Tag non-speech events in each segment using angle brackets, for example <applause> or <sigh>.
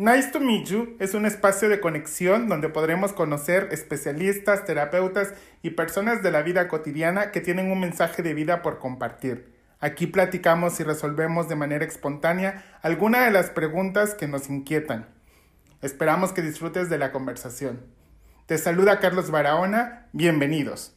Nice to Meet You es un espacio de conexión donde podremos conocer especialistas, terapeutas y personas de la vida cotidiana que tienen un mensaje de vida por compartir. Aquí platicamos y resolvemos de manera espontánea algunas de las preguntas que nos inquietan. Esperamos que disfrutes de la conversación. Te saluda Carlos Barahona, bienvenidos.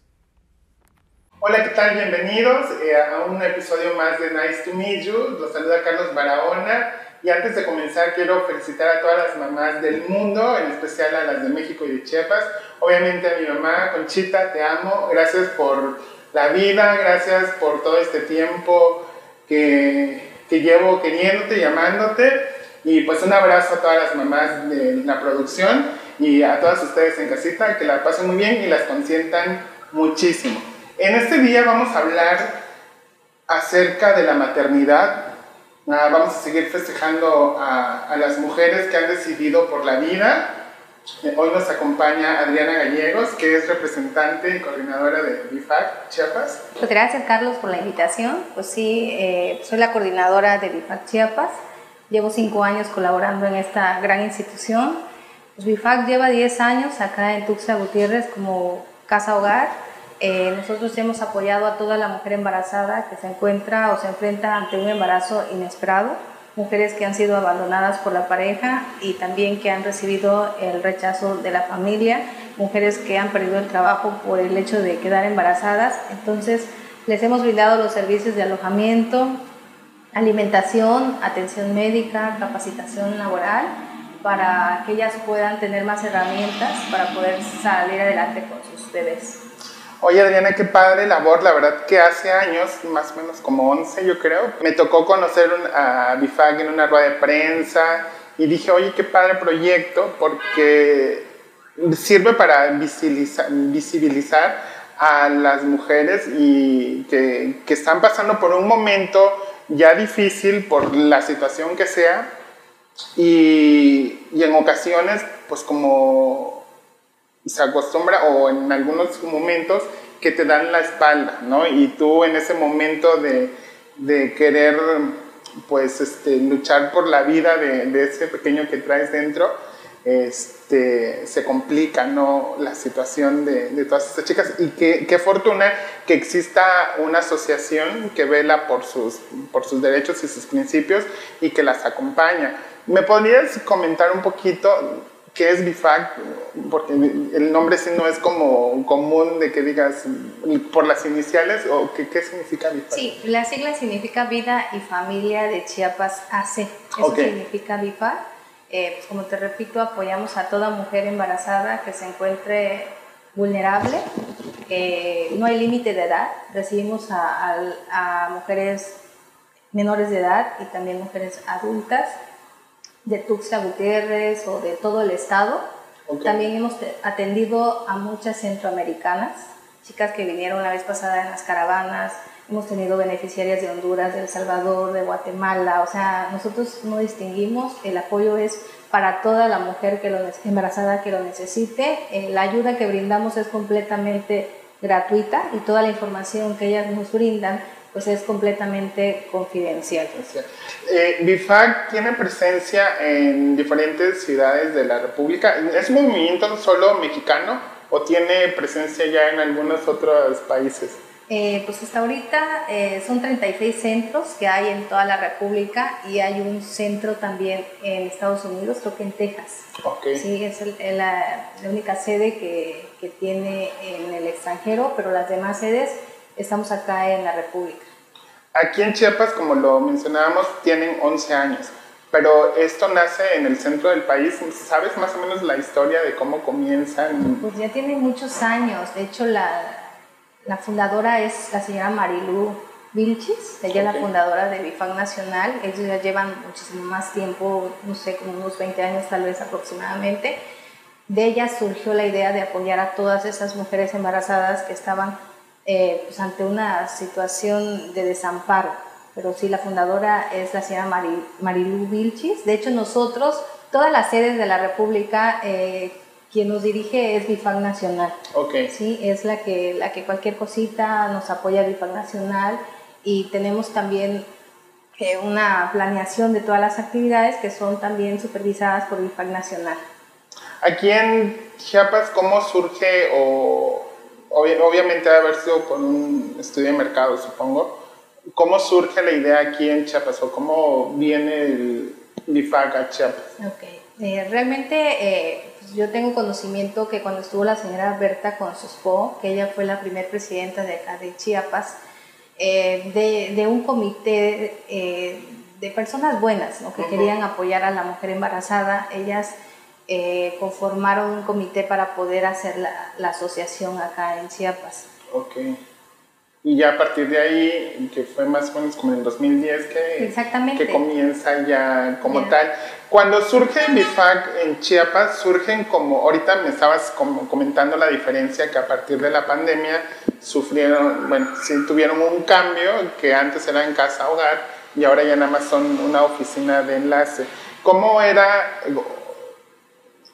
Hola, ¿qué tal? Bienvenidos eh, a un episodio más de Nice to Meet You. Los saluda Carlos Barahona y antes de comenzar, quiero felicitar a todas las mamás del mundo, en especial a las de México y de Chiapas. Obviamente a mi mamá, Conchita, te amo. Gracias por la vida, gracias por todo este tiempo que, que llevo queriéndote y amándote. Y pues un abrazo a todas las mamás de la producción y a todas ustedes en casita, que la pasen muy bien y las consientan muchísimo. En este día vamos a hablar acerca de la maternidad, vamos a seguir festejando a, las mujeres que han decidido por la vida. Eh, hoy nos acompaña Adriana Gallegos, que es representante y coordinadora de BIFAC Chiapas. Pues gracias, Carlos, por la invitación. Pues sí, eh, soy la coordinadora de BIFAC Chiapas. Llevo cinco años colaborando en esta gran institución. Pues BIFAC lleva 10 años acá en Tuxtla Gutiérrez como casa hogar eh, nosotros hemos apoyado a toda la mujer embarazada que se encuentra o se enfrenta ante un embarazo inesperado, mujeres que han sido abandonadas por la pareja y también que han recibido el rechazo de la familia, mujeres que han perdido el trabajo por el hecho de quedar embarazadas. Entonces, les hemos brindado los servicios de alojamiento, alimentación, atención médica, capacitación laboral, para que ellas puedan tener más herramientas para poder salir adelante con sus bebés. Oye Adriana, qué padre labor, la verdad que hace años, más o menos como 11 yo creo, me tocó conocer a Bifag en una rueda de prensa y dije, oye, qué padre proyecto porque sirve para visibilizar, a las mujeres y que, que, están pasando por un momento ya difícil por la situación que sea y, y en ocasiones pues como se acostumbra o en algunos momentos que te dan la espalda, ¿no? Y tú en ese momento de, de querer pues este, luchar por la vida de, de, ese pequeño que traes dentro, este, se complica ¿no? la situación de, de todas estas chicas y qué, qué, fortuna que exista una asociación que vela por sus, por sus derechos y sus principios y que las acompaña. ¿Me podrías comentar un poquito ¿Qué es BIFAC? Porque el nombre sí no es como común de que digas por las iniciales o qué, qué significa BIFAC. Sí, la sigla significa Vida y Familia de Chiapas AC. Eso significa BIFAC. Eh, pues como te repito, apoyamos a toda mujer embarazada que se encuentre vulnerable. no hay límite de edad. Recibimos a, a mujeres menores de edad y también mujeres adultas de Tuxtla Gutiérrez o de todo el estado. También hemos atendido a muchas centroamericanas, chicas que vinieron la vez pasada en las caravanas. Hemos tenido beneficiarias de Honduras, de El Salvador, de Guatemala. O sea, nosotros no distinguimos. El apoyo es para toda la mujer que lo, embarazada que lo necesite. Eh, la ayuda que brindamos es completamente gratuita y toda la información que ellas nos brindan pues es completamente confidencial. Eh, BIFAC tiene presencia en diferentes ciudades de la República. ¿Es un movimiento solo mexicano o tiene presencia ya en algunos otros países? Eh, pues hasta ahorita eh, son 36 centros que hay en toda la República y hay un centro también en Estados Unidos, creo que en Texas. Okay. Sí, es la, la, única sede que, que tiene en el extranjero, pero las demás sedes estamos acá en la República. Aquí en Chiapas, como lo mencionábamos, tienen 11 años, pero esto nace en el centro del país. ¿Sabes más o menos la historia de cómo comienzan? Pues ya tiene muchos años. De hecho, la, la fundadora es la señora Marilu Vilchis, ella es la fundadora de Bifag Nacional. Ellos ya llevan muchísimo más tiempo, no sé, como unos 20 años tal vez aproximadamente. De ella surgió la idea de apoyar a todas esas mujeres embarazadas que estaban eh, pues ante una situación de desamparo. Pero sí, la fundadora es la señora Marilu Vilchis. De hecho, nosotros, todas las sedes de la República, eh, quien nos dirige es BIFAC Nacional. Okay. Sí, es la que, la que cualquier cosita nos apoya BIFAC Nacional y tenemos también eh, una planeación de todas las actividades que son también supervisadas por BIFAC Nacional. Aquí en Chiapas, ¿cómo surge o obviamente debe haber sido por un estudio de mercado, supongo? ¿Cómo surge la idea aquí en Chiapas o cómo viene el BIFAC a Chiapas? Okay. Eh, realmente eh, pues yo tengo conocimiento que cuando estuvo la señora Berta con Sospo, que ella fue la primera presidenta de acá de Chiapas, eh, de, de, un comité de personas buenas ¿no? que querían apoyar a la mujer embarazada, ellas conformaron un comité para poder hacer la, la asociación acá en Chiapas. Okay. Y ya a partir de ahí, que fue más o menos como en el 2010 que, que comienza ya como tal. Cuando surge BIFAC en Chiapas, surgen como, ahorita me estabas como comentando la diferencia que a partir de la pandemia sufrieron, bueno, sí tuvieron un cambio que antes era en casa hogar y ahora ya nada más son una oficina de enlace. ¿Cómo era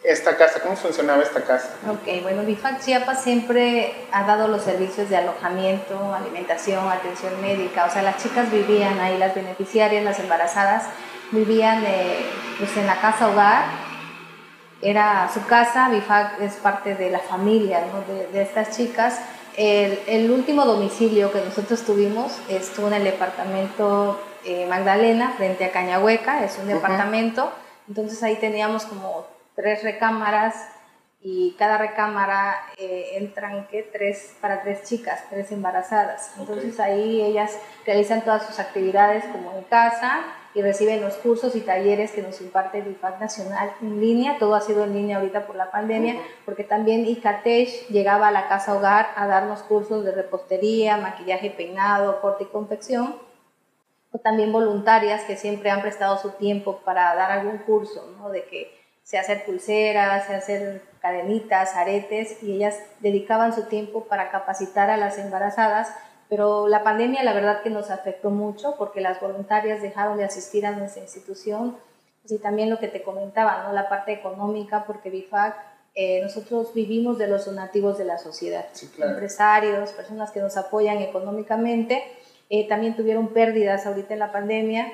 esta casa? ¿Cómo funcionaba esta casa? Ok, bueno, BIFAC Chiapas siempre ha dado los servicios de alojamiento, alimentación, atención médica, o sea, las chicas vivían ahí, las beneficiarias, las embarazadas, vivían eh, pues en la casa hogar, era su casa, BIFAC es parte de la familia de, estas chicas. El, el, último domicilio que nosotros tuvimos estuvo en el departamento eh, Magdalena, frente a Cañahueca, es un departamento, entonces ahí teníamos como tres recámaras y cada recámara eh, entran ¿qué? Tres, para tres chicas, tres embarazadas. Entonces ahí ellas realizan todas sus actividades como en casa y reciben los cursos y talleres que nos imparte el IFAC Nacional en línea. Todo ha sido en línea ahorita por la pandemia, porque también ICATESH llegaba a la casa hogar a darnos cursos de repostería, maquillaje, peinado, corte y confección. O también voluntarias que siempre han prestado su tiempo para dar algún curso, ¿no? De que sé hacer pulseras, sé hacer cadenitas, aretes, y ellas dedicaban su tiempo para capacitar a las embarazadas, pero la pandemia la verdad que nos afectó mucho porque las voluntarias dejaron de asistir a nuestra institución, pues, y también lo que te comentaba, ¿no? la parte económica, porque BIFAC, eh, nosotros vivimos de los donativos de la sociedad, empresarios, personas que nos apoyan económicamente, eh, también tuvieron pérdidas ahorita en la pandemia,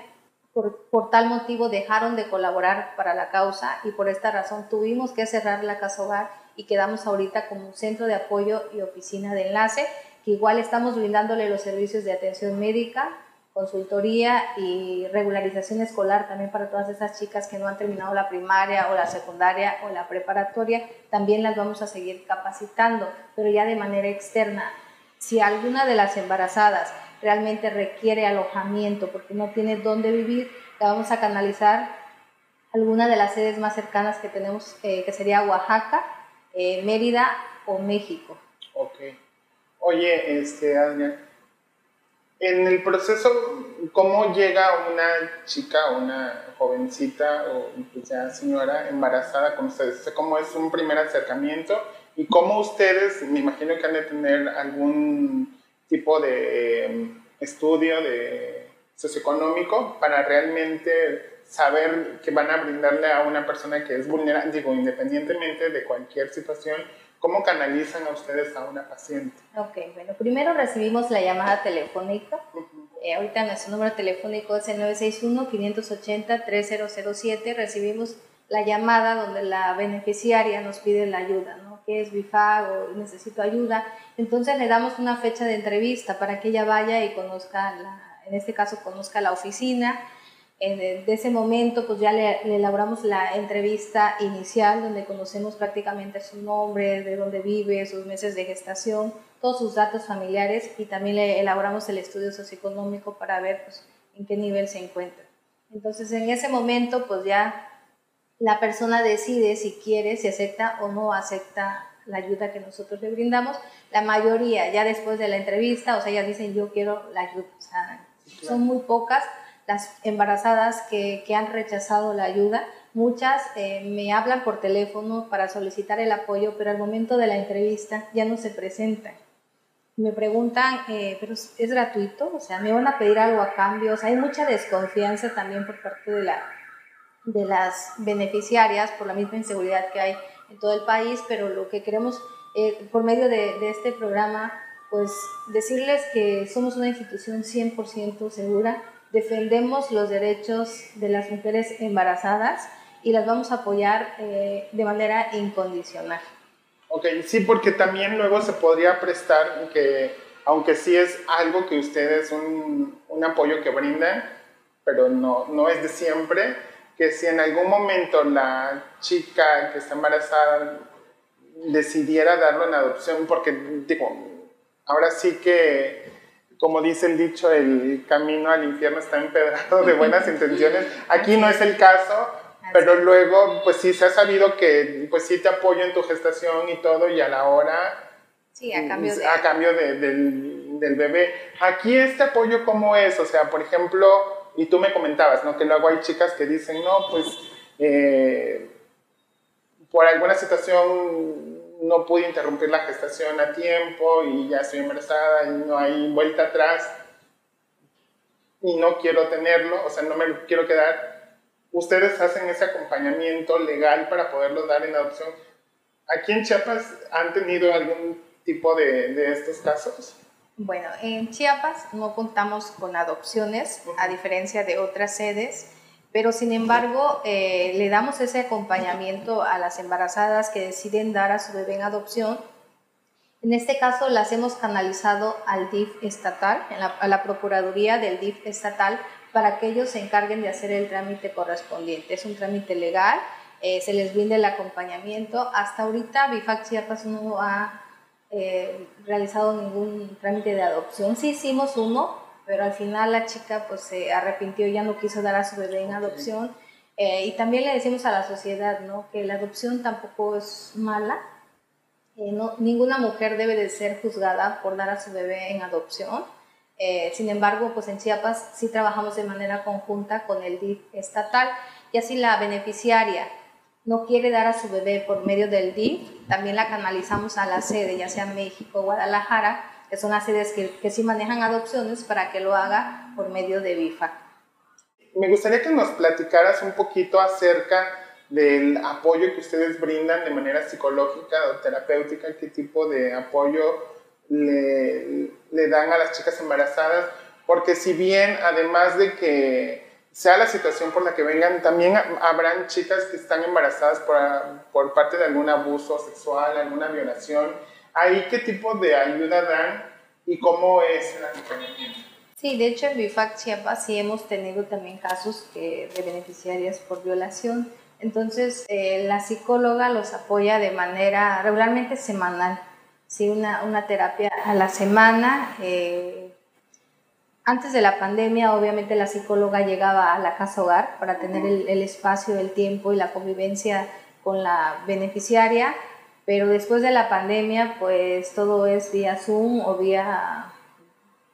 por, tal motivo dejaron de colaborar para la causa y por esta razón tuvimos que cerrar la casa hogar y quedamos ahorita como un centro de apoyo y oficina de enlace, que igual estamos brindándole los servicios de atención médica, consultoría y regularización escolar también para todas esas chicas que no han terminado la primaria o la secundaria o la preparatoria, también las vamos a seguir capacitando, pero ya de manera externa. Si alguna de las embarazadas realmente requiere alojamiento porque no tiene dónde vivir, la vamos a canalizar alguna de las sedes más cercanas que tenemos, eh, que sería Oaxaca, eh, Mérida o México. Ok. Oye, este, Adrián, en el proceso, ¿cómo llega una chica, una jovencita o ya señora embarazada con ustedes? ¿Cómo es un primer acercamiento? ¿Y cómo ustedes, me imagino que han de tener algún tipo de em, estudio de socioeconómico para realmente saber que van a brindarle a una persona que es vulnerable, digo, independientemente de cualquier situación, ¿cómo canalizan a ustedes a una paciente? Ok, bueno, primero recibimos la llamada telefónica. Eh, ahorita nuestro número telefónico es el 961-580-3007. Recibimos la llamada donde la beneficiaria nos pide la ayuda, ¿no? ¿Qué es BIFAG o necesito ayuda? Entonces le damos una fecha de entrevista para que ella vaya y conozca, en este caso conozca la oficina. En, ese momento pues ya le, elaboramos la entrevista inicial donde conocemos prácticamente su nombre, de dónde vive, sus meses de gestación, todos sus datos familiares y también le elaboramos el estudio socioeconómico para ver pues, en qué nivel se encuentra. Entonces en ese momento pues ya la persona decide si quiere, si acepta o no acepta la ayuda que nosotros le brindamos. La mayoría, ya después de la entrevista, o sea, ya dicen yo quiero la ayuda. O sea, son muy pocas las embarazadas que, que han rechazado la ayuda. Muchas eh, me hablan por teléfono para solicitar el apoyo, pero al momento de la entrevista ya no se presentan. Me preguntan, eh, pero es gratuito, o sea, me van a pedir algo a cambio. O sea, hay mucha desconfianza también por parte de la, de las beneficiarias por la misma inseguridad que hay en todo el país, pero lo que queremos eh, por medio de, de, este programa, pues decirles que somos una institución 100% segura, defendemos los derechos de las mujeres embarazadas y las vamos a apoyar eh, de manera incondicional. Ok, sí, porque también luego se podría prestar que, aunque sí es algo que ustedes, un, un apoyo que brindan, pero no, no es de siempre, que si en algún momento la chica que está embarazada decidiera darlo en adopción, porque digo, ahora sí que, como dice el dicho, el camino al infierno está empedrado de buenas <laughs> intenciones. Aquí no es el caso, pero luego, pues sí se ha sabido que, pues sí te apoyo en tu gestación y todo, y a la hora... Sí, a cambio de... A cambio de, del, del bebé. Aquí este apoyo, ¿cómo es? O sea, por ejemplo y tú me comentabas, ¿no? Que luego hay chicas que dicen, no, pues eh, por alguna situación no pude interrumpir la gestación a tiempo y ya estoy embarazada y no hay vuelta atrás y no quiero tenerlo, o sea, no me lo quiero quedar. Ustedes hacen ese acompañamiento legal para poderlo dar en adopción. ¿Aquí en Chiapas han tenido algún tipo de, de estos casos? Bueno, en Chiapas no contamos con adopciones, a diferencia de otras sedes, pero sin embargo eh, le damos ese acompañamiento a las embarazadas que deciden dar a su bebé en adopción. En este caso las hemos canalizado al DIF estatal, a la Procuraduría del DIF estatal, para que ellos se encarguen de hacer el trámite correspondiente. Es un trámite legal, eh, se les brinde el acompañamiento. Hasta ahorita BIFAC Chiapas no ha eh, realizado ningún trámite de adopción. Sí hicimos uno, pero al final la chica pues se arrepintió ya no quiso dar a su bebé en adopción. Eh, y también le decimos a la sociedad ¿no? que la adopción tampoco es mala. Eh, no, ninguna mujer debe de ser juzgada por dar a su bebé en adopción. sin embargo, pues en Chiapas sí trabajamos de manera conjunta con el DIF estatal y así la beneficiaria no quiere dar a su bebé por medio del DIF, también la canalizamos a la sede, ya sea México o Guadalajara, que son las sedes que, que sí manejan adopciones para que lo haga por medio de BIFA. Me gustaría que nos platicaras un poquito acerca del apoyo que ustedes brindan de manera psicológica o terapéutica, qué tipo de apoyo le, le dan a las chicas embarazadas, porque si bien además de que sea la situación por la que vengan, también habrán chicas que están embarazadas por, por parte de algún abuso sexual, alguna violación. ¿Ahí qué tipo de ayuda dan y cómo es el acompañamiento? Sí, de hecho en BIFAC Chiapas sí hemos tenido también casos de beneficiarias por violación. Entonces eh, la psicóloga los apoya de manera regularmente semanal, sí, una, una terapia a la semana. Eh, antes de la pandemia, obviamente la psicóloga llegaba a la casa hogar para tener el, espacio, el tiempo y la convivencia con la beneficiaria, pero después de la pandemia, pues todo es vía Zoom o vía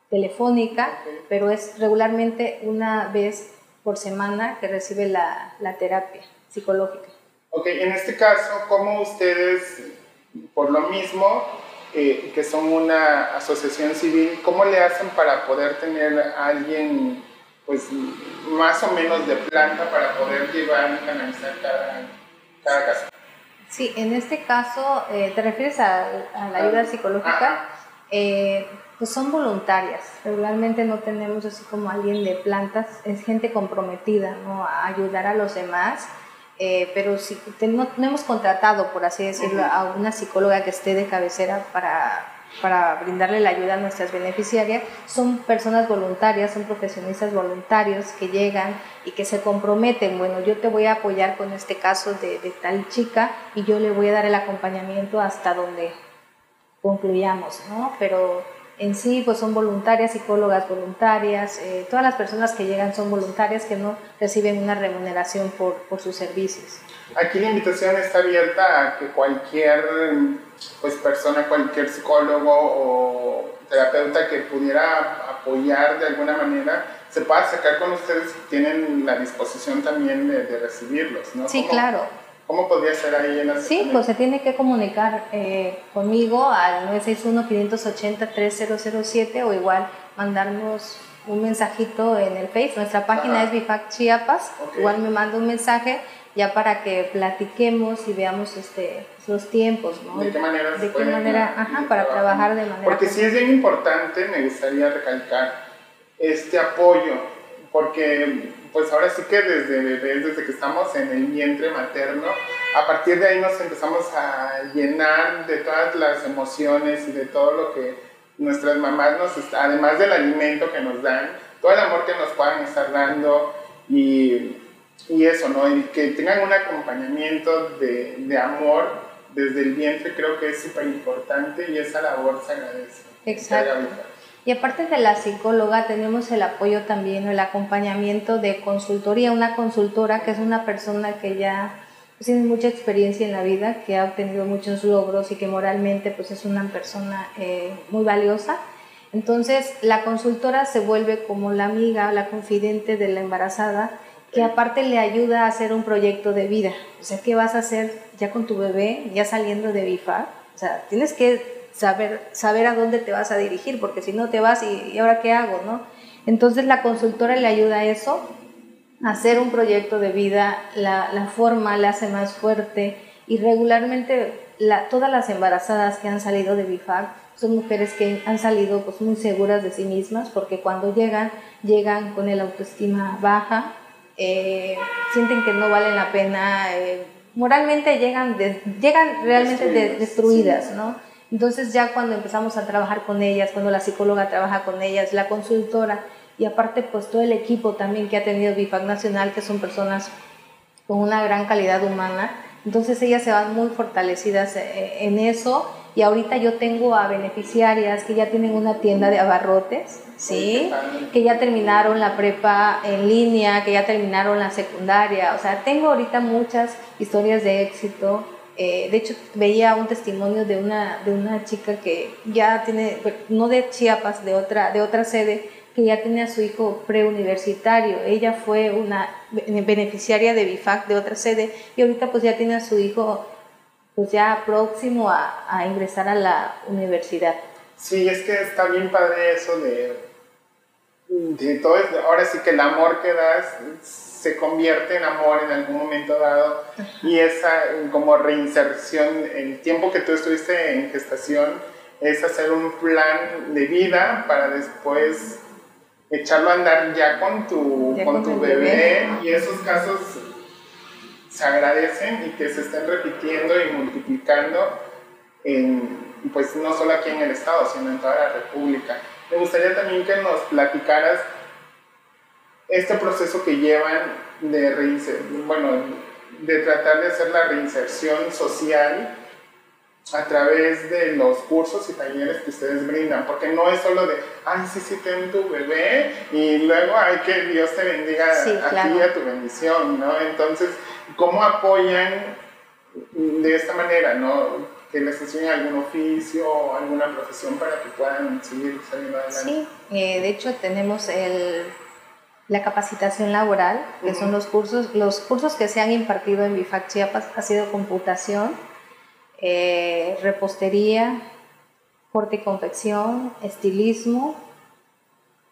telefónica, pero es regularmente una vez por semana que recibe la, la terapia psicológica. Ok, en este caso, ¿cómo ustedes, por lo mismo, eh, que son una asociación civil, ¿cómo le hacen para poder tener a alguien pues más o menos de planta para poder llevar y canalizar cada, cada caso? Sí, en este caso, eh, ¿te refieres a, la ayuda psicológica? Eh, pues son voluntarias. Regularmente no tenemos así como alguien de plantas, es gente comprometida ¿no? a ayudar a los demás eh, pero si no, hemos contratado, por así decirlo, a una psicóloga que esté de cabecera para, para brindarle la ayuda a nuestras beneficiarias, son personas voluntarias, son profesionistas voluntarios que llegan y que se comprometen, bueno, yo te voy a apoyar con este caso de, de tal chica y yo le voy a dar el acompañamiento hasta donde concluyamos, ¿no? Pero en sí pues son voluntarias, psicólogas voluntarias, eh, todas las personas que llegan son voluntarias que no reciben una remuneración por, por, sus servicios. Aquí la invitación está abierta a que cualquier pues, persona, cualquier psicólogo o terapeuta que pudiera apoyar de alguna manera se pueda sacar con ustedes y tienen la disposición también de, de recibirlos, ¿no? Sí, claro ¿Cómo podría ser ahí en la Sí, pues se tiene que comunicar eh, conmigo al 961-580-3007 o igual mandarnos un mensajito en el Face. Nuestra página es Bifac Chiapas. Igual me manda un mensaje ya para que platiquemos y veamos este, los tiempos, ¿no? ¿De qué manera? De qué manera, ajá, para trabajar de manera... Porque sí es bien importante, me gustaría recalcar, este apoyo porque pues ahora sí que desde desde que estamos en el vientre materno, a partir de ahí nos empezamos a llenar de todas las emociones y de todo lo que nuestras mamás nos, además del alimento que nos dan, todo el amor que nos puedan estar dando y, y eso, ¿no? Y que tengan un acompañamiento de, de amor desde el vientre creo que es súper importante y esa labor se agradece. Exacto. Y aparte de la psicóloga, tenemos el apoyo también, el acompañamiento de consultoría, una consultora que es una persona que ya pues, tiene mucha experiencia en la vida, que ha obtenido muchos logros y que moralmente pues es una persona eh, muy valiosa. Entonces la consultora se vuelve como la amiga, la confidente de la embarazada, que aparte le ayuda a hacer un proyecto de vida. O sea, ¿qué vas a hacer ya con tu bebé, ya saliendo de BIFA? O sea, tienes que saber, saber a dónde te vas a dirigir, porque si no te vas y, ahora qué hago, ¿no? Entonces la consultora le ayuda a eso, a hacer un proyecto de vida, la, la forma la hace más fuerte y regularmente la, todas las embarazadas que han salido de BIFAC son mujeres que han salido pues muy seguras de sí mismas porque cuando llegan, llegan con el autoestima baja, eh, sienten que no valen la pena, eh, moralmente llegan, llegan realmente destruidas, ¿no? Entonces ya cuando empezamos a trabajar con ellas, cuando la psicóloga trabaja con ellas, la consultora y aparte pues todo el equipo también que ha tenido BIFAC Nacional, que son personas con una gran calidad humana, entonces ellas se van muy fortalecidas eh, en eso. Y ahorita yo tengo a beneficiarias que ya tienen una tienda de abarrotes, ¿sí? Que ya terminaron la prepa en línea, que ya terminaron la secundaria, o sea, tengo ahorita muchas historias de éxito eh, de hecho, veía un testimonio de una, de una chica que ya tiene, no de Chiapas, de otra, de otra sede, que ya tenía a su hijo preuniversitario. Ella fue una beneficiaria de BIFAC de otra sede y ahorita pues ya tiene a su hijo pues ya próximo a, a ingresar a la universidad. Sí, es que está bien padre eso de, todo, ahora sí que el amor que das se convierte en amor en algún momento dado y esa como reinserción, el tiempo que tú estuviste en gestación es hacer un plan de vida para después echarlo a andar ya con tu, con, tu bebé. y esos casos se agradecen y que se estén repitiendo y multiplicando en, pues no solo aquí en el estado, sino en toda la república. Me gustaría también que nos platicaras este proceso que llevan de bueno, de tratar de hacer la reinserción social a través de los cursos y talleres que ustedes brindan, porque no es solo de, ay, sí, sí, ten tu bebé y luego, ay, que Dios te bendiga a ti y a tu bendición, ¿no? Entonces, ¿cómo apoyan de esta manera, ¿no? Que les enseñen algún oficio o alguna profesión para que puedan seguir saliendo adelante. Sí, eh, de hecho tenemos el la capacitación laboral, que son los cursos, los cursos que se han impartido en BIFAC Chiapas, ha sido computación, eh, repostería, corte y confección, estilismo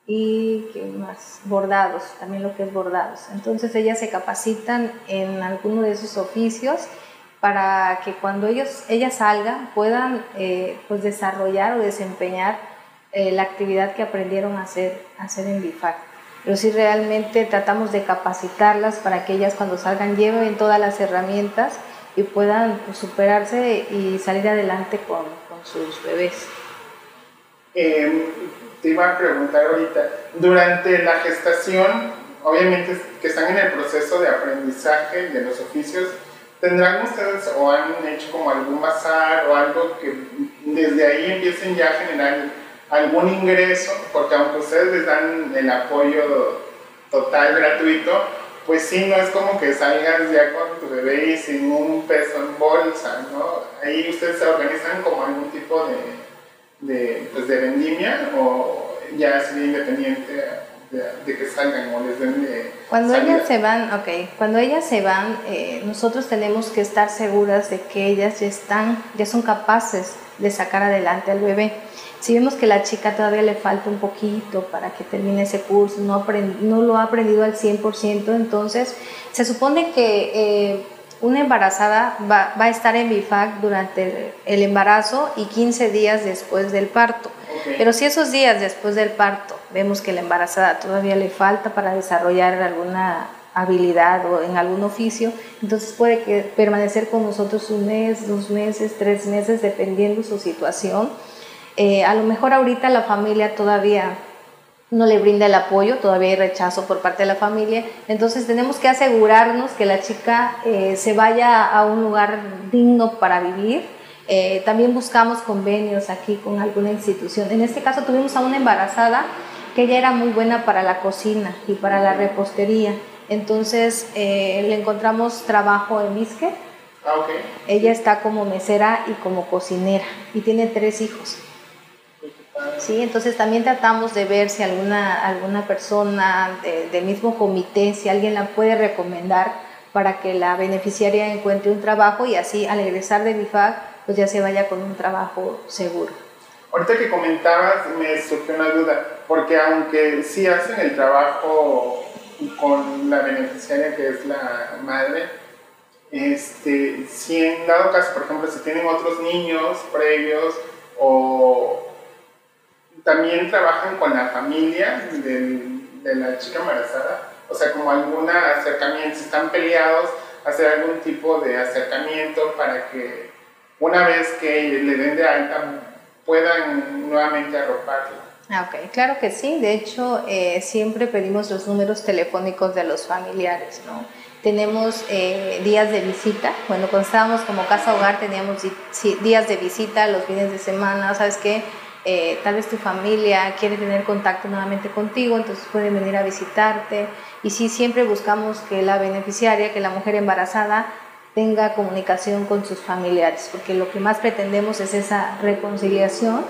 y ¿qué más? bordados, también lo que es bordados. Entonces ellas se capacitan en alguno de esos oficios para que cuando ellos, ellas salgan puedan eh, pues desarrollar o desempeñar eh, la actividad que aprendieron a hacer, a hacer en BIFAC pero sí realmente tratamos de capacitarlas para que ellas cuando salgan lleven todas las herramientas y puedan pues, superarse y salir adelante con, con sus bebés. Em, te iba a preguntar ahorita, durante la gestación, obviamente que están en el proceso de aprendizaje de los oficios, ¿tendrán ustedes o han hecho como algún bazar o algo que desde ahí empiecen ya a generar algún ingreso, porque aunque ustedes les dan el apoyo total gratuito, pues sí, no es como que salgas ya con tu bebé y sin un peso en bolsa, ¿no? Ahí ustedes se organizan como algún tipo de, de, pues de vendimia o ya es independiente de, que salgan o les den de Cuando ellas se van, ok, cuando ellas se van, eh, nosotros tenemos que estar seguras de que ellas ya están, ya son capaces de sacar adelante al bebé. Si vemos que la chica todavía le falta un poquito para que termine ese curso, no, no lo ha aprendido al 100%, entonces se supone que eh, una embarazada va, va, a estar en BIFAC durante el embarazo y 15 días después del parto. Pero si esos días después del parto vemos que la embarazada todavía le falta para desarrollar alguna habilidad o en algún oficio, entonces puede que permanecer con nosotros un mes, dos meses, tres meses, dependiendo su situación. Eh, a lo mejor ahorita la familia todavía no le brinda el apoyo, todavía hay rechazo por parte de la familia, entonces tenemos que asegurarnos que la chica eh, se vaya a un lugar digno para vivir. Eh, también buscamos convenios aquí con alguna institución. En este caso tuvimos a una embarazada que ella era muy buena para la cocina y para la repostería. Entonces eh, le encontramos trabajo en Misque. Ah, okay. Ella está como mesera y como cocinera y tiene tres hijos. Sí, entonces también tratamos de ver si alguna, alguna persona del mismo comité, si alguien la puede recomendar para que la beneficiaria encuentre un trabajo y así al egresar de BIFAC pues ya se vaya con un trabajo seguro. Ahorita que comentabas me surgió una duda, porque aunque sí hacen el trabajo con la beneficiaria que es la madre, este, si en dado caso, por ejemplo, si tienen otros niños previos o también trabajan con la familia de la chica embarazada, o sea, como algún acercamiento, si están peleados, hacer algún tipo de acercamiento para que una vez que le den de alta puedan nuevamente arroparla. Ah, ok, claro que sí. De hecho, eh, siempre pedimos los números telefónicos de los familiares, ¿no? Tenemos eh, días de visita. Bueno, cuando estábamos como casa hogar teníamos días de visita los fines de semana. ¿Sabes qué? Eh, tal vez tu familia quiere tener contacto nuevamente contigo, entonces pueden venir a visitarte. Y sí, siempre buscamos que la beneficiaria, que la mujer embarazada, tenga comunicación con sus familiares, porque lo que más pretendemos es esa reconciliación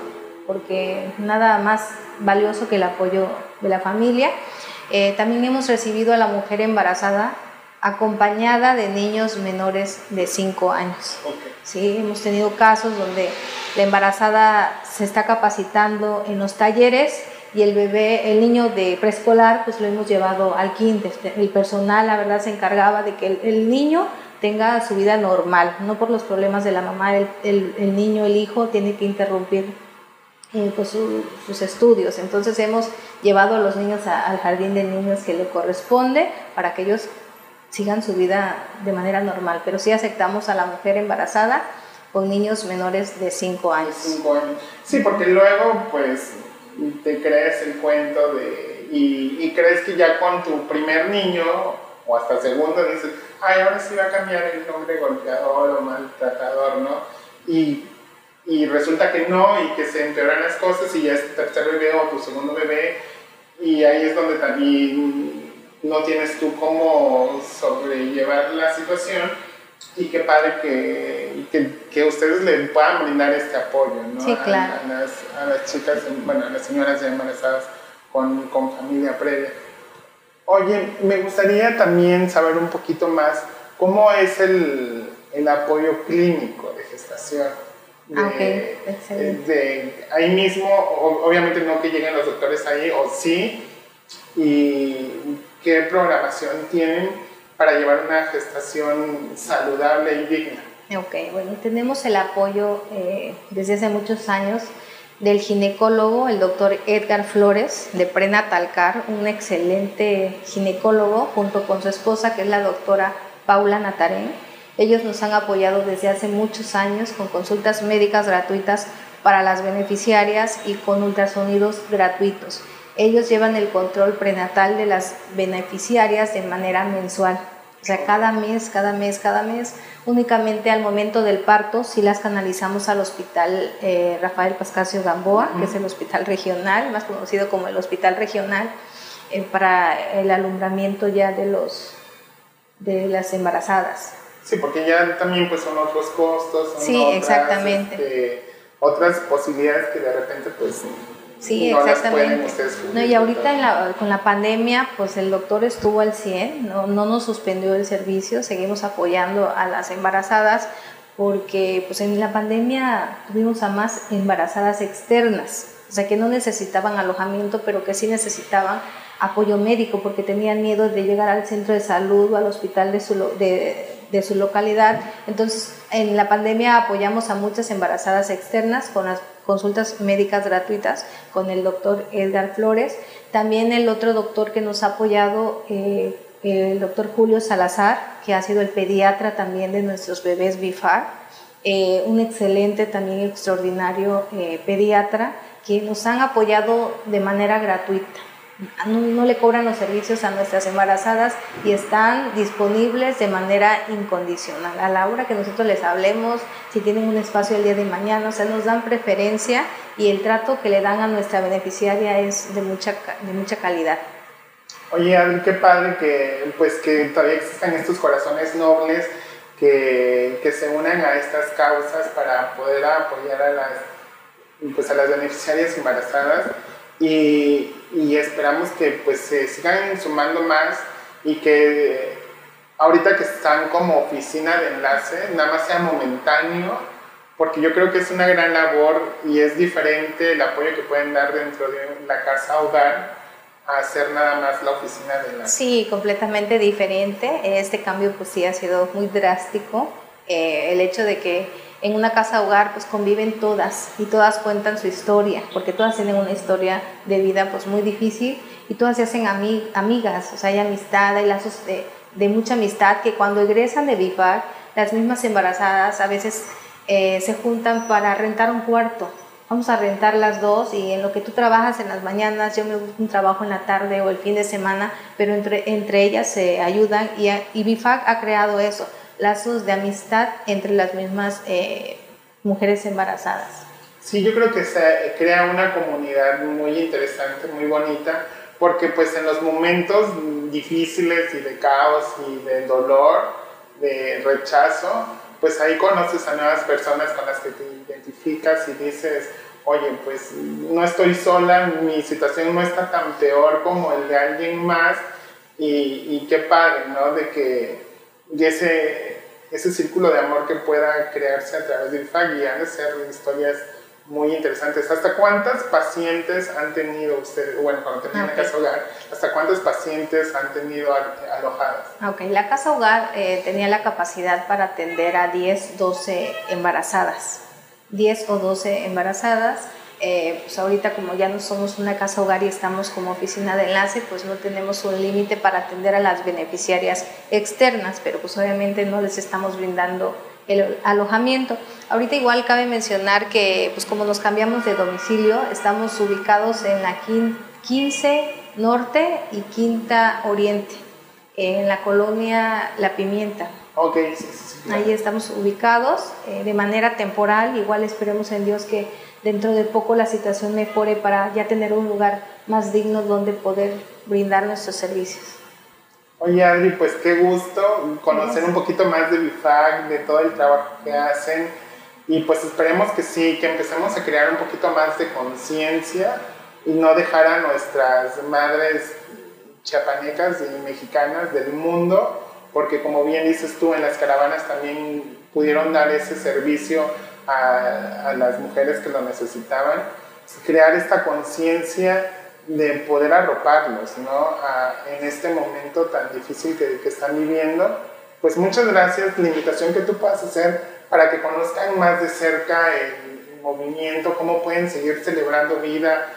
porque nada más valioso que el apoyo de la familia. Eh, también hemos recibido a la mujer embarazada acompañada de niños menores de 5 años. Sí, hemos tenido casos donde la embarazada se está capacitando en los talleres y el bebé, el niño de preescolar, pues lo hemos llevado al kinder. El personal, la verdad, se encargaba de que el, niño tenga su vida normal, no por los problemas de la mamá, el, el niño, el hijo, tiene que interrumpir eh, pues, sus estudios. Entonces hemos llevado a los niños al jardín de niños que le corresponde para que ellos sigan su vida de manera normal. Pero sí aceptamos a la mujer embarazada con niños menores de 5 años. años. Sí, porque luego pues te crees el cuento de... Y crees que ya con tu primer niño o hasta segundo dices, ay, ahora sí va a cambiar el nombre golpeador o maltratador, ¿no? Y y resulta que no y que se empeoran las cosas y ya es tu tercer bebé o tu segundo bebé y ahí es donde también no tienes tú cómo sobrellevar la situación y qué padre que, que, que ustedes le puedan brindar este apoyo ¿no? sí, claro. a, las, a, las, chicas, bueno, a las señoras embarazadas con, con familia previa. Oye, me gustaría también saber un poquito más cómo es el, el apoyo clínico de gestación. Ah, excelente. De, ahí mismo, obviamente no que lleguen los doctores ahí, o sí, y qué programación tienen para llevar una gestación saludable y digna. Ok, bueno, tenemos el apoyo eh, desde hace muchos años del ginecólogo, el doctor Edgar Flores, de Prenatalcar, un excelente ginecólogo, junto con su esposa, que es la doctora Paula Natarén ellos nos han apoyado desde hace muchos años con consultas médicas gratuitas para las beneficiarias y con ultrasonidos gratuitos. Ellos llevan el control prenatal de las beneficiarias de manera mensual. O sea, cada mes, cada mes, cada mes, únicamente al momento del parto, si las canalizamos al hospital eh, Rafael Pascasio Gamboa, que es el hospital regional, más conocido como el hospital regional, eh, para el alumbramiento ya de, los, de las embarazadas. Sí, porque ya también pues son otros costos, son sí, otras, exactamente. Este, otras posibilidades que de repente pues Sí, exactamente. no, y ahorita con la pandemia, pues el doctor estuvo al 100, no, no nos suspendió el servicio, seguimos apoyando a las embarazadas porque pues en la pandemia tuvimos a más embarazadas externas, o sea que no necesitaban alojamiento, pero que sí necesitaban apoyo médico porque tenían miedo de llegar al centro de salud o al hospital de su, de, de su localidad. Entonces, en la pandemia apoyamos a muchas embarazadas externas con, consultas médicas gratuitas con el doctor Edgar Flores. También el otro doctor que nos ha apoyado, eh, el doctor Julio Salazar, que ha sido el pediatra también de nuestros bebés BIFAR, eh, un excelente, también extraordinario eh, pediatra, que nos han apoyado de manera gratuita no, le cobran los servicios a nuestras embarazadas y están disponibles de manera incondicional. A la hora que nosotros les hablemos, si tienen un espacio el día de mañana, o sea, nos dan preferencia y el trato que le dan a nuestra beneficiaria es de mucha, de mucha calidad. Oye, Adri, qué padre que, pues, que todavía existan estos corazones nobles que, que se unan a estas causas para poder apoyar a las, pues, a las beneficiarias embarazadas y, y esperamos que pues se sigan sumando más y que ahorita que están como oficina de enlace, nada más sea momentáneo, porque yo creo que es una gran labor y es diferente el apoyo que pueden dar dentro de la casa hogar a hacer nada más la oficina de enlace. Sí, completamente diferente. Este cambio pues sí ha sido muy drástico. Eh, el hecho de que en una casa hogar pues conviven todas y todas cuentan su historia, porque todas tienen una historia de vida pues muy difícil y todas se hacen amigas, o sea, hay amistad, hay lazos de, mucha amistad que cuando egresan de BIPAC, las mismas embarazadas a veces eh, se juntan para rentar un cuarto. Vamos a rentar las dos y en lo que tú trabajas en las mañanas, yo me busco un trabajo en la tarde o el fin de semana, pero entre, entre ellas se ayudan y, y BIFAC ha creado eso lazos de amistad entre las mismas eh, mujeres embarazadas. Sí, yo creo que se crea una comunidad muy interesante, muy bonita, porque pues en los momentos difíciles y de caos y de dolor, de rechazo, pues ahí conoces a nuevas personas con las que te identificas y dices, oye, pues no estoy sola, mi situación no está tan peor como el de alguien más y, y qué padre, ¿no? De que y ese, ese círculo de amor que pueda crearse a través del FAG y han de ser historias muy interesantes. ¿Hasta cuántas pacientes han tenido ustedes, bueno, cuando tenían la casa hogar, hasta cuántas pacientes han tenido alojadas? Ok, la casa hogar eh, tenía la capacidad para atender a 10, 12 embarazadas. 10 o 12 embarazadas eh, pues ahorita como ya no somos una casa hogar y estamos como oficina de enlace, pues no tenemos un límite para atender a las beneficiarias externas, pero pues obviamente no les estamos brindando el alojamiento. Ahorita igual cabe mencionar que pues como nos cambiamos de domicilio, estamos ubicados en la 15 Norte y Quinta Oriente, en la colonia La Pimienta. Ok, Ahí estamos ubicados eh, de manera temporal, igual esperemos en Dios que dentro de poco la situación mejore para ya tener un lugar más digno donde poder brindar nuestros servicios. Oye Adri, pues qué gusto conocer un poquito más de BIFAC, de todo el trabajo que hacen y pues esperemos que sí, que empecemos a crear un poquito más de conciencia y no dejar a nuestras madres chiapanecas y mexicanas del mundo, porque como bien dices tú, en las caravanas también pudieron dar ese servicio a, las mujeres que lo necesitaban, crear esta conciencia de poder arroparlos ¿no? en este momento tan difícil que, que, están viviendo. Pues muchas gracias, la invitación que tú puedas hacer para que conozcan más de cerca el, movimiento, cómo pueden seguir celebrando vida,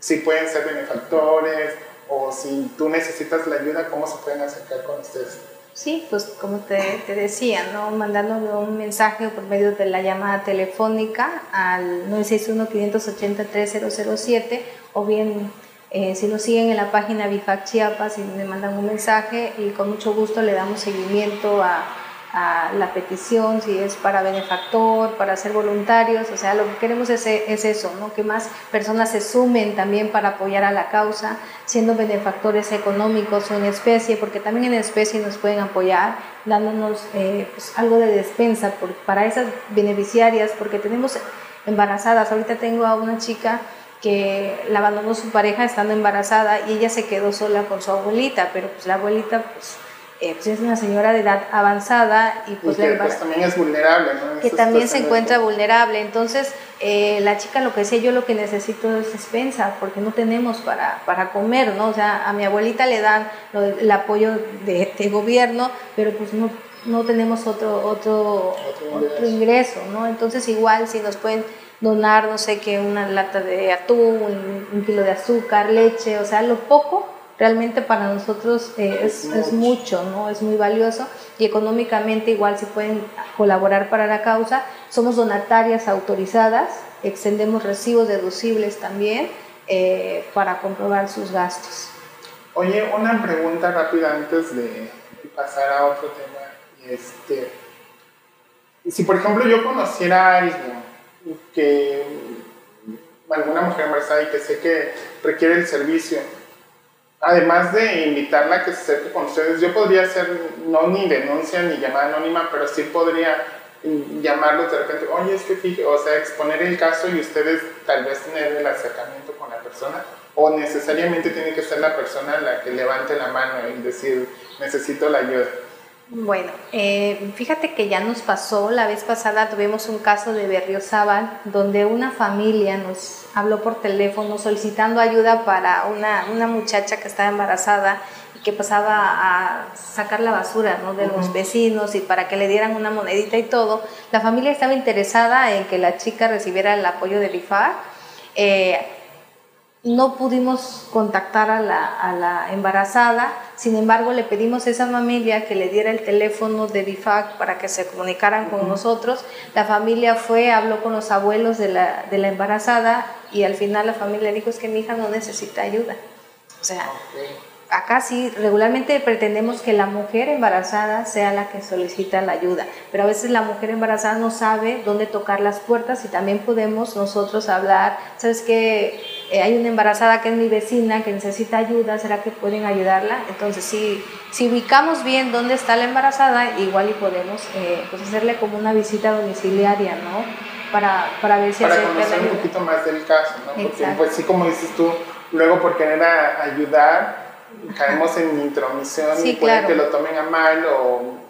si pueden ser benefactores o si tú necesitas la ayuda, cómo se pueden acercar con ustedes. Sí, pues como te, decía, ¿no? mandándome un mensaje por medio de la llamada telefónica al 961-580-3007 o bien eh, si nos siguen en la página Bifac Chiapas y me mandan un mensaje y con mucho gusto le damos seguimiento a a la petición, si es para benefactor, para ser voluntarios, o sea, lo que queremos es, es, eso, ¿no? que más personas se sumen también para apoyar a la causa, siendo benefactores económicos o en especie, porque también en especie nos pueden apoyar, dándonos eh, pues, algo de despensa para esas beneficiarias, porque tenemos embarazadas, ahorita tengo a una chica que la abandonó su pareja estando embarazada y ella se quedó sola con su abuelita, pero pues la abuelita pues eh, pues es una señora de edad avanzada y pues, que, pues, también es vulnerable, ¿no? Que también se encuentra vulnerable. Entonces, eh, la chica lo que decía, yo lo que necesito es despensa, porque no tenemos para, para comer, ¿no? O sea, a mi abuelita le dan el apoyo de, de, gobierno, pero pues no, no tenemos otro, otro, otro ingreso. ¿no? Entonces, igual, si nos pueden donar, no sé qué, una lata de atún, un, kilo de azúcar, leche, o sea, lo poco realmente para nosotros eh, es, es, mucho, ¿no? Es muy valioso y económicamente igual si pueden colaborar para la causa. Somos donatarias autorizadas, extendemos recibos deducibles también eh, para comprobar sus gastos. Oye, una pregunta rápida antes de pasar a otro tema. Este, si por ejemplo yo conociera a alguien que alguna mujer embarazada y que sé que requiere el servicio, además de invitarla a que se acerque con ustedes, yo podría hacer, no ni denuncia ni llamada anónima, pero sí podría llamarlos de repente, oye, es que fíjate, o sea, exponer el caso y ustedes tal vez tener el acercamiento con la persona, o necesariamente tiene que ser la persona la que levante la mano y decir, necesito la ayuda. Bueno, eh, fíjate que ya nos pasó, la vez pasada tuvimos un caso de Berriozábal donde una familia nos habló por teléfono solicitando ayuda para una, una muchacha que estaba embarazada y que pasaba a sacar la basura ¿no? de los vecinos y para que le dieran una monedita y todo. La familia estaba interesada en que la chica recibiera el apoyo de IFAR. Eh, no pudimos contactar a la, embarazada, sin embargo le pedimos a esa familia que le diera el teléfono de DIFAC para que se comunicaran con nosotros. La familia fue, habló con los abuelos de la, embarazada y al final la familia dijo es que mi hija no necesita ayuda. O sea, acá sí, regularmente pretendemos que la mujer embarazada sea la que solicita la ayuda, pero a veces la mujer embarazada no sabe dónde tocar las puertas y también podemos nosotros hablar, sabes que eh, hay una embarazada que es mi vecina que necesita ayuda, ¿será que pueden ayudarla? Entonces, si, si ubicamos bien dónde está la embarazada, igual y podemos eh, pues hacerle como una visita domiciliaria, ¿no? Para, para ver si para conocer un poquito más del caso, ¿no? Porque, pues sí, como dices tú, luego por querer ayudar, caemos en intromisión y puede que lo tomen a mal o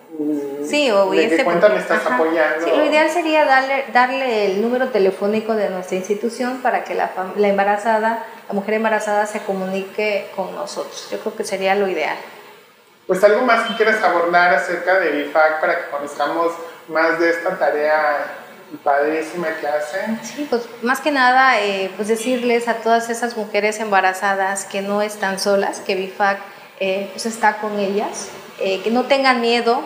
Sí, o ¿De qué cuenta estás apoyando? Sí, lo ideal sería darle, darle el número telefónico de nuestra institución para que la, la embarazada, la mujer embarazada se comunique con nosotros. Yo creo que sería lo ideal. Pues algo más que quieras abordar acerca de BIFAC para que conozcamos más de esta tarea padrísima que hacen. Sí, pues más que nada, eh, pues decirles a todas esas mujeres embarazadas que no están solas, que BIFAC eh, pues está con ellas, eh, que no tengan miedo.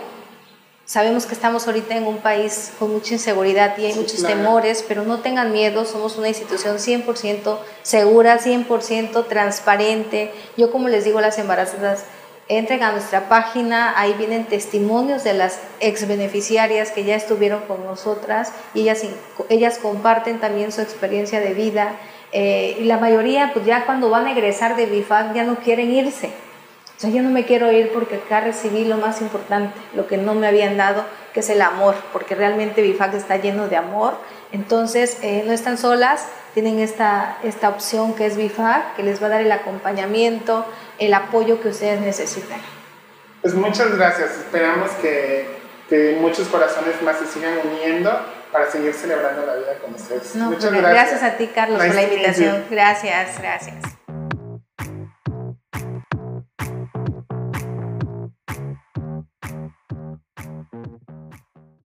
Sabemos que estamos ahorita en un país con mucha inseguridad y hay muchos temores, pero no tengan miedo, somos una institución 100% segura, 100% transparente. Yo como les digo a las embarazadas, entren a nuestra página, ahí vienen testimonios de las ex beneficiarias que ya estuvieron con nosotras y ellas, ellas comparten también su experiencia de vida. Eh, y la mayoría, pues ya cuando van a egresar de BIFAC, ya no quieren irse. O sea, yo no me quiero ir porque acá recibí lo más importante, lo que no me habían dado, que es el amor, porque realmente BIFAC está lleno de amor. Entonces, eh, no están solas, tienen esta, esta opción que es BIFAC, que les va a dar el acompañamiento, el apoyo que ustedes necesitan. Pues muchas gracias. Esperamos que, que muchos corazones más se sigan uniendo para seguir celebrando la vida con ustedes. muchas gracias. Gracias a ti, Carlos, por la invitación. Gracias, gracias.